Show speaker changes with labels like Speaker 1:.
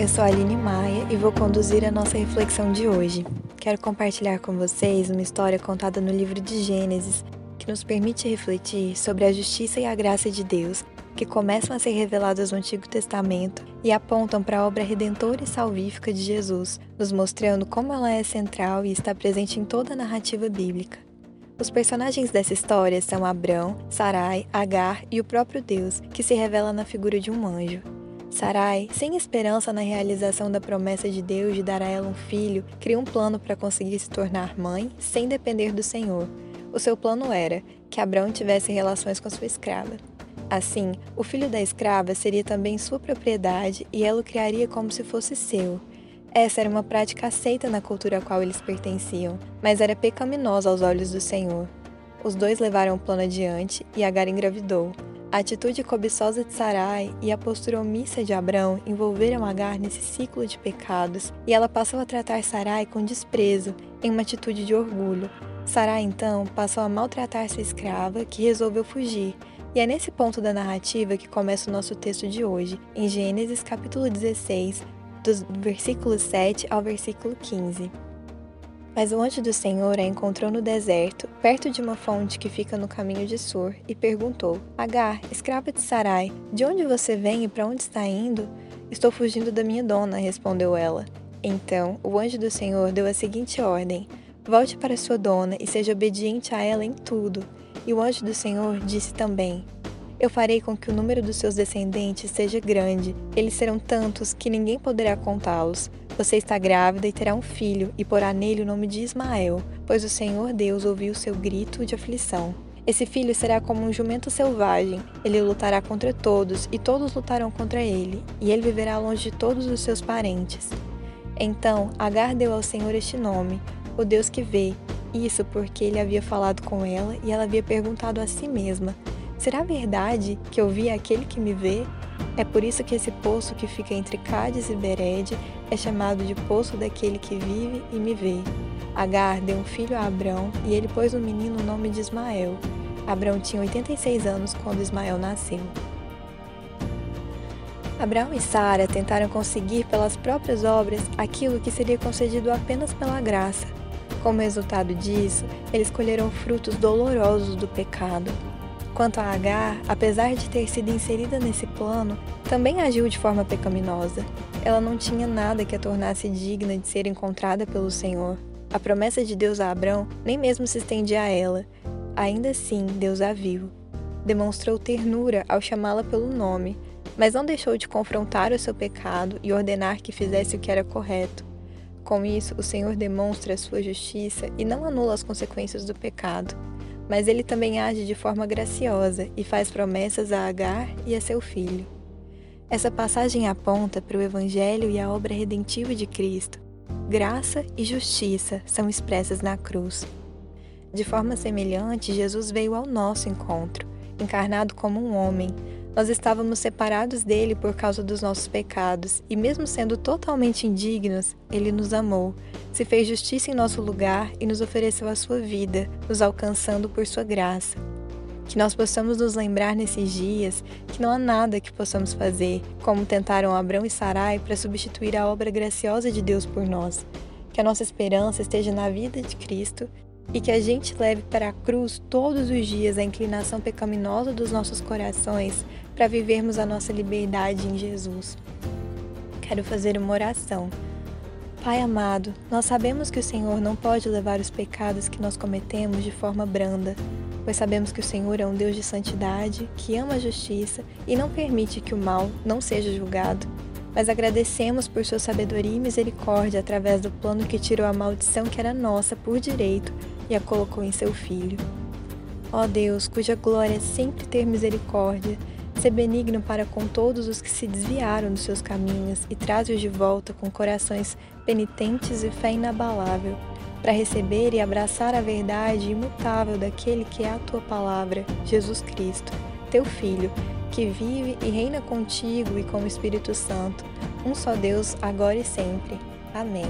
Speaker 1: eu sou a Aline Maia e vou conduzir a nossa reflexão de hoje. Quero compartilhar com vocês uma história contada no livro de Gênesis que nos permite refletir sobre a justiça e a graça de Deus que começam a ser reveladas no Antigo Testamento e apontam para a obra redentora e salvífica de Jesus, nos mostrando como ela é central e está presente em toda a narrativa bíblica. Os personagens dessa história são Abrão, Sarai, Agar e o próprio Deus, que se revela na figura de um anjo. Sarai, sem esperança na realização da promessa de Deus de dar a ela um filho, cria um plano para conseguir se tornar mãe sem depender do Senhor. O seu plano era que Abrão tivesse relações com sua escrava. Assim, o filho da escrava seria também sua propriedade e ela o criaria como se fosse seu. Essa era uma prática aceita na cultura a qual eles pertenciam, mas era pecaminosa aos olhos do Senhor. Os dois levaram o plano adiante e Agar engravidou. A atitude cobiçosa de Sarai e a postura omissa de Abrão envolveram Agar nesse ciclo de pecados e ela passou a tratar Sarai com desprezo, em uma atitude de orgulho. Sarai então passou a maltratar sua escrava, que resolveu fugir. E é nesse ponto da narrativa que começa o nosso texto de hoje, em Gênesis capítulo 16, dos versículos 7 ao versículo 15. Mas o anjo do Senhor a encontrou no deserto, perto de uma fonte que fica no caminho de Sur, e perguntou: Agar, escrava de Sarai, de onde você vem e para onde está indo? Estou fugindo da minha dona, respondeu ela. Então o anjo do Senhor deu a seguinte ordem: Volte para sua dona e seja obediente a ela em tudo. E o anjo do Senhor disse também: eu farei com que o número dos seus descendentes seja grande. Eles serão tantos que ninguém poderá contá-los. Você está grávida e terá um filho, e porá nele o nome de Ismael, pois o Senhor Deus ouviu seu grito de aflição. Esse filho será como um jumento selvagem. Ele lutará contra todos, e todos lutarão contra ele, e ele viverá longe de todos os seus parentes. Então Agar deu ao Senhor este nome, o Deus que vê. Isso porque ele havia falado com ela e ela havia perguntado a si mesma: Será verdade que eu vi aquele que me vê? É por isso que esse poço que fica entre Cádiz e Bered é chamado de Poço daquele que vive e me vê. Agar deu um filho a Abrão e ele pôs no menino o nome de Ismael. Abrão tinha 86 anos quando Ismael nasceu. Abraão e Sara tentaram conseguir pelas próprias obras aquilo que seria concedido apenas pela graça. Como resultado disso, eles colheram frutos dolorosos do pecado. Quanto a Agar, apesar de ter sido inserida nesse plano, também agiu de forma pecaminosa. Ela não tinha nada que a tornasse digna de ser encontrada pelo Senhor. A promessa de Deus a Abrão nem mesmo se estendia a ela. Ainda assim, Deus a viu. Demonstrou ternura ao chamá-la pelo nome, mas não deixou de confrontar o seu pecado e ordenar que fizesse o que era correto. Com isso, o Senhor demonstra a sua justiça e não anula as consequências do pecado mas ele também age de forma graciosa e faz promessas a Agar e a seu filho. Essa passagem aponta para o Evangelho e a obra redentiva de Cristo. Graça e justiça são expressas na cruz. De forma semelhante, Jesus veio ao nosso encontro, encarnado como um homem, nós estávamos separados dele por causa dos nossos pecados, e mesmo sendo totalmente indignos, ele nos amou, se fez justiça em nosso lugar e nos ofereceu a sua vida, nos alcançando por sua graça. Que nós possamos nos lembrar nesses dias que não há nada que possamos fazer, como tentaram Abrão e Sarai, para substituir a obra graciosa de Deus por nós. Que a nossa esperança esteja na vida de Cristo e que a gente leve para a cruz todos os dias a inclinação pecaminosa dos nossos corações para vivermos a nossa liberdade em Jesus. Quero fazer uma oração. Pai amado, nós sabemos que o Senhor não pode levar os pecados que nós cometemos de forma branda, pois sabemos que o Senhor é um Deus de santidade, que ama a justiça e não permite que o mal não seja julgado mas agradecemos por sua sabedoria e misericórdia através do plano que tirou a maldição que era nossa por direito e a colocou em seu Filho. Ó Deus, cuja glória é sempre ter misericórdia, ser benigno para com todos os que se desviaram dos seus caminhos e traze-os de volta com corações penitentes e fé inabalável, para receber e abraçar a verdade imutável daquele que é a tua palavra, Jesus Cristo, teu Filho, que vive e reina contigo e com o Espírito Santo, um só Deus, agora e sempre. Amém.